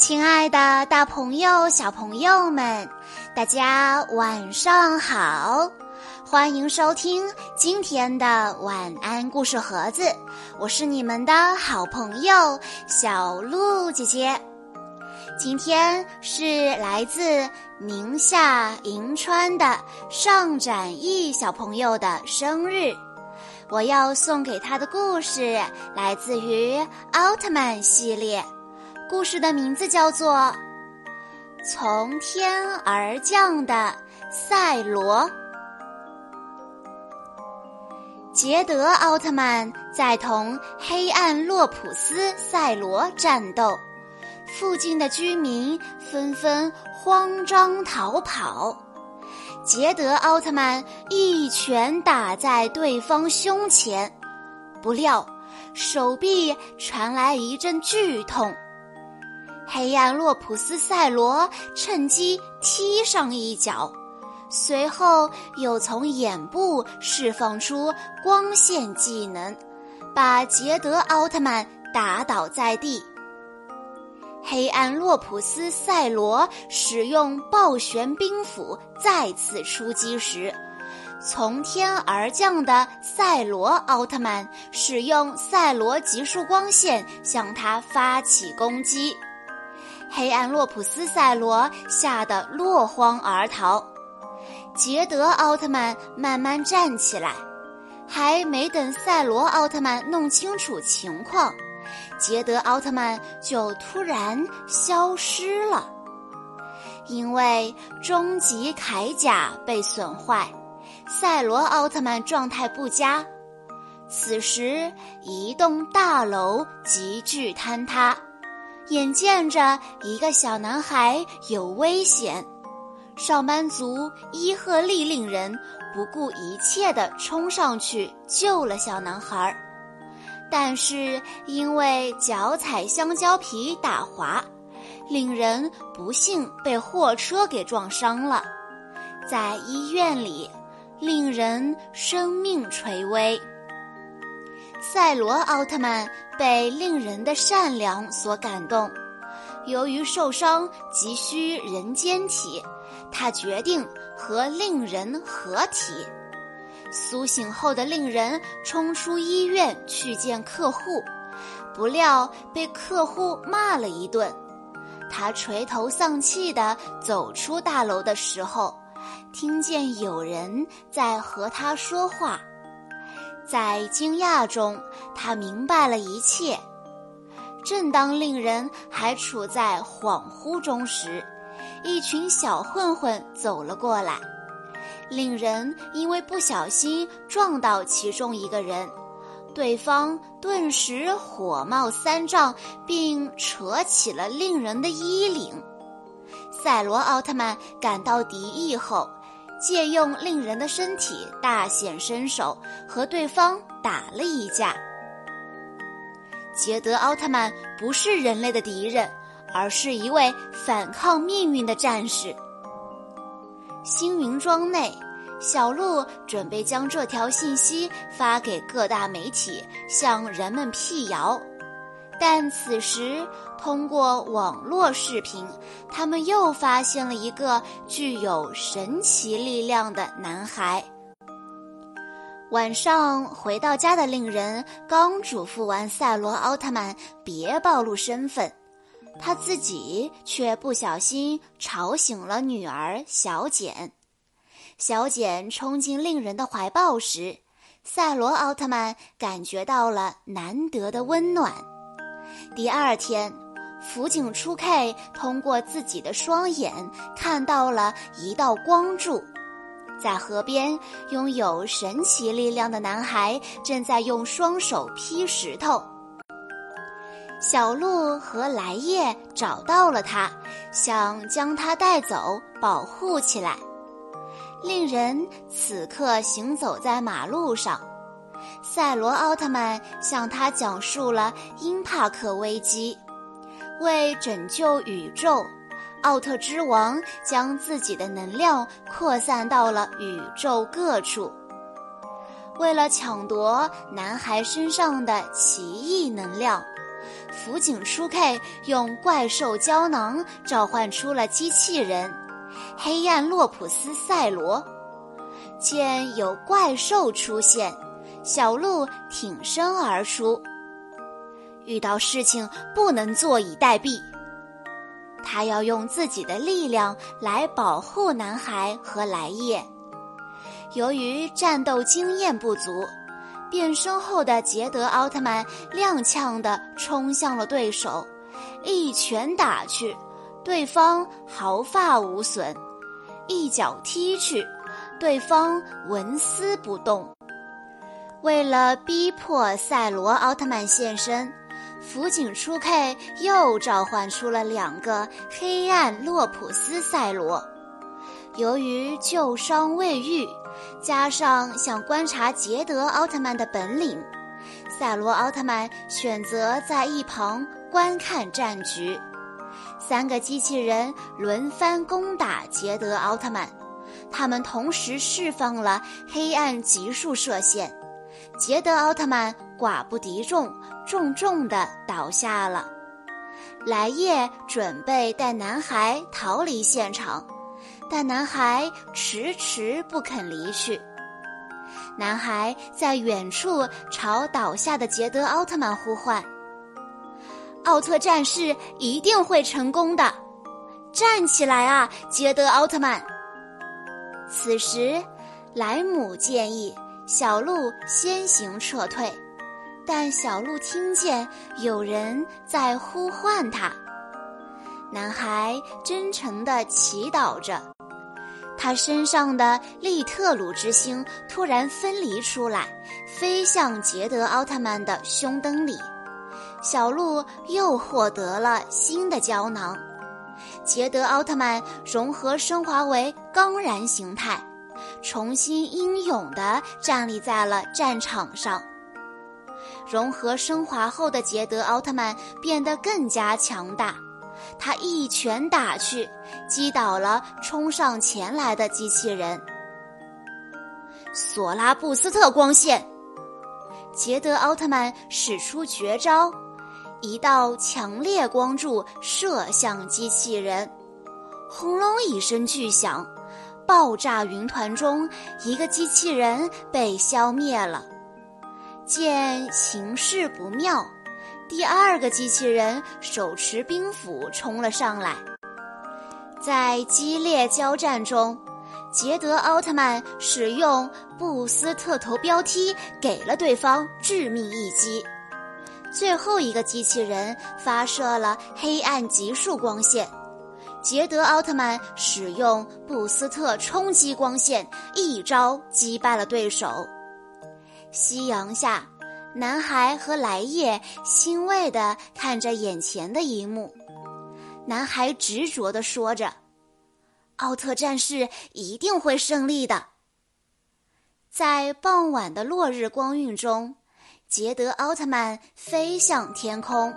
亲爱的，大朋友、小朋友们，大家晚上好！欢迎收听今天的晚安故事盒子，我是你们的好朋友小鹿姐姐。今天是来自宁夏银川的尚展毅小朋友的生日，我要送给他的故事来自于奥特曼系列。故事的名字叫做《从天而降的赛罗》。杰德奥特曼在同黑暗洛普斯赛罗战斗，附近的居民纷纷慌张逃跑。杰德奥特曼一拳打在对方胸前，不料手臂传来一阵剧痛。黑暗洛普斯赛罗趁机踢上一脚，随后又从眼部释放出光线技能，把杰德奥特曼打倒在地。黑暗洛普斯赛罗使用暴旋冰斧再次出击时，从天而降的赛罗奥特曼使用赛罗极速光线向他发起攻击。黑暗洛普斯赛罗吓得落荒而逃，捷德奥特曼慢慢站起来，还没等赛罗奥特曼弄清楚情况，捷德奥特曼就突然消失了。因为终极铠甲被损坏，赛罗奥特曼状态不佳。此时，一栋大楼急剧坍塌。眼见着一个小男孩有危险，上班族伊赫利令人不顾一切地冲上去救了小男孩，但是因为脚踩香蕉皮打滑，令人不幸被货车给撞伤了，在医院里，令人生命垂危。赛罗奥特曼被令人的善良所感动，由于受伤急需人间体，他决定和令人合体。苏醒后的令人冲出医院去见客户，不料被客户骂了一顿。他垂头丧气地走出大楼的时候，听见有人在和他说话。在惊讶中，他明白了一切。正当令人还处在恍惚中时，一群小混混走了过来。令人因为不小心撞到其中一个人，对方顿时火冒三丈，并扯起了令人的衣领。赛罗奥特曼感到敌意后。借用令人的身体大显身手，和对方打了一架。杰德奥特曼不是人类的敌人，而是一位反抗命运的战士。星云庄内，小鹿准备将这条信息发给各大媒体，向人们辟谣。但此时，通过网络视频，他们又发现了一个具有神奇力量的男孩。晚上回到家的令人刚嘱咐完赛罗奥特曼别暴露身份，他自己却不小心吵醒了女儿小简。小简冲进令人的怀抱时，赛罗奥特曼感觉到了难得的温暖。第二天，辅警初 K 通过自己的双眼看到了一道光柱，在河边拥有神奇力量的男孩正在用双手劈石头。小鹿和来叶找到了他，想将他带走保护起来。令人此刻行走在马路上。赛罗奥特曼向他讲述了因帕克危机。为拯救宇宙，奥特之王将自己的能量扩散到了宇宙各处。为了抢夺男孩身上的奇异能量，辅警初 K 用怪兽胶囊召唤出了机器人黑暗洛普斯赛罗。见有怪兽出现，小鹿挺身而出。遇到事情不能坐以待毙，他要用自己的力量来保护男孩和来叶。由于战斗经验不足，变身后的捷德奥特曼踉跄地冲向了对手，一拳打去，对方毫发无损；一脚踢去，对方纹丝不动。为了逼迫赛罗奥特曼现身，辅警初 K 又召唤出了两个黑暗洛普斯赛罗。由于旧伤未愈。加上想观察捷德奥特曼的本领，赛罗奥特曼选择在一旁观看战局。三个机器人轮番攻打捷德奥特曼，他们同时释放了黑暗极速射线。捷德奥特曼寡不敌众，重重的倒下了。莱叶准备带男孩逃离现场。但男孩迟迟不肯离去。男孩在远处朝倒下的捷德奥特曼呼唤：“奥特战士一定会成功的，站起来啊，捷德奥特曼！”此时，莱姆建议小鹿先行撤退，但小鹿听见有人在呼唤他。男孩真诚地祈祷着。他身上的利特鲁之星突然分离出来，飞向捷德奥特曼的胸灯里。小鹿又获得了新的胶囊，捷德奥特曼融合升华为钢然形态，重新英勇地站立在了战场上。融合升华后的捷德奥特曼变得更加强大。他一拳打去，击倒了冲上前来的机器人。索拉布斯特光线，捷德奥特曼使出绝招，一道强烈光柱射向机器人，轰隆一声巨响，爆炸云团中一个机器人被消灭了。见形势不妙。第二个机器人手持冰斧冲了上来，在激烈交战中，捷德奥特曼使用布斯特头标踢给了对方致命一击。最后一个机器人发射了黑暗极速光线，捷德奥特曼使用布斯特冲击光线一招击败了对手。夕阳下。男孩和来叶欣慰地看着眼前的一幕，男孩执着地说着：“奥特战士一定会胜利的。”在傍晚的落日光晕中，捷德奥特曼飞向天空。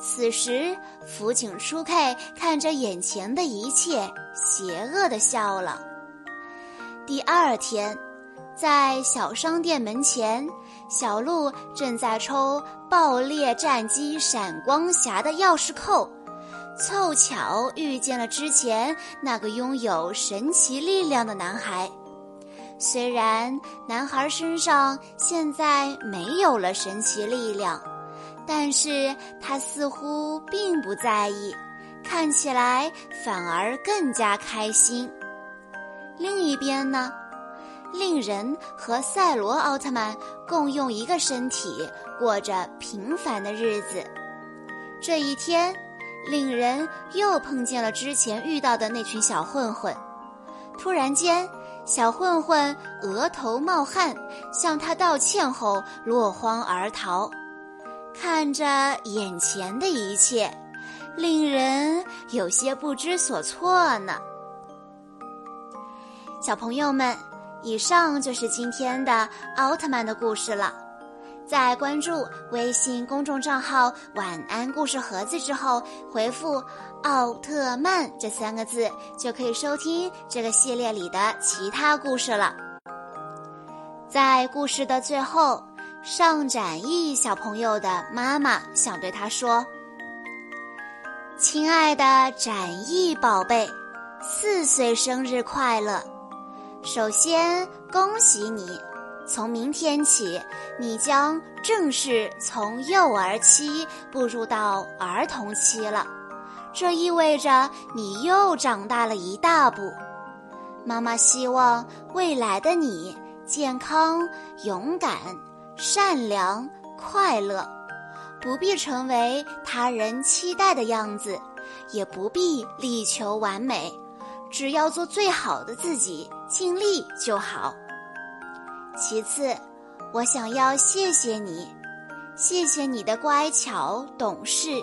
此时，辅警初 K 看着眼前的一切，邪恶地笑了。第二天。在小商店门前，小鹿正在抽爆裂战机闪光侠的钥匙扣，凑巧遇见了之前那个拥有神奇力量的男孩。虽然男孩身上现在没有了神奇力量，但是他似乎并不在意，看起来反而更加开心。另一边呢？令人和赛罗奥特曼共用一个身体，过着平凡的日子。这一天，令人又碰见了之前遇到的那群小混混。突然间，小混混额头冒汗，向他道歉后落荒而逃。看着眼前的一切，令人有些不知所措呢。小朋友们。以上就是今天的奥特曼的故事了。在关注微信公众账号“晚安故事盒子”之后，回复“奥特曼”这三个字，就可以收听这个系列里的其他故事了。在故事的最后，上展翼小朋友的妈妈想对他说：“亲爱的展翼宝贝，四岁生日快乐！首先恭喜你，从明天起，你将正式从幼儿期步入到儿童期了。这意味着你又长大了一大步。妈妈希望未来的你健康、勇敢。”善良、快乐，不必成为他人期待的样子，也不必力求完美，只要做最好的自己，尽力就好。其次，我想要谢谢你，谢谢你的乖巧懂事，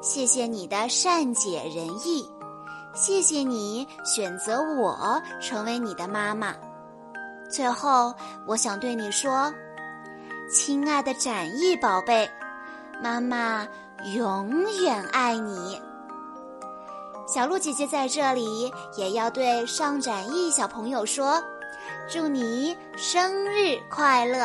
谢谢你的善解人意，谢谢你选择我成为你的妈妈。最后，我想对你说。亲爱的展翼宝贝，妈妈永远爱你。小鹿姐姐在这里也要对上展翼小朋友说：“祝你生日快乐！”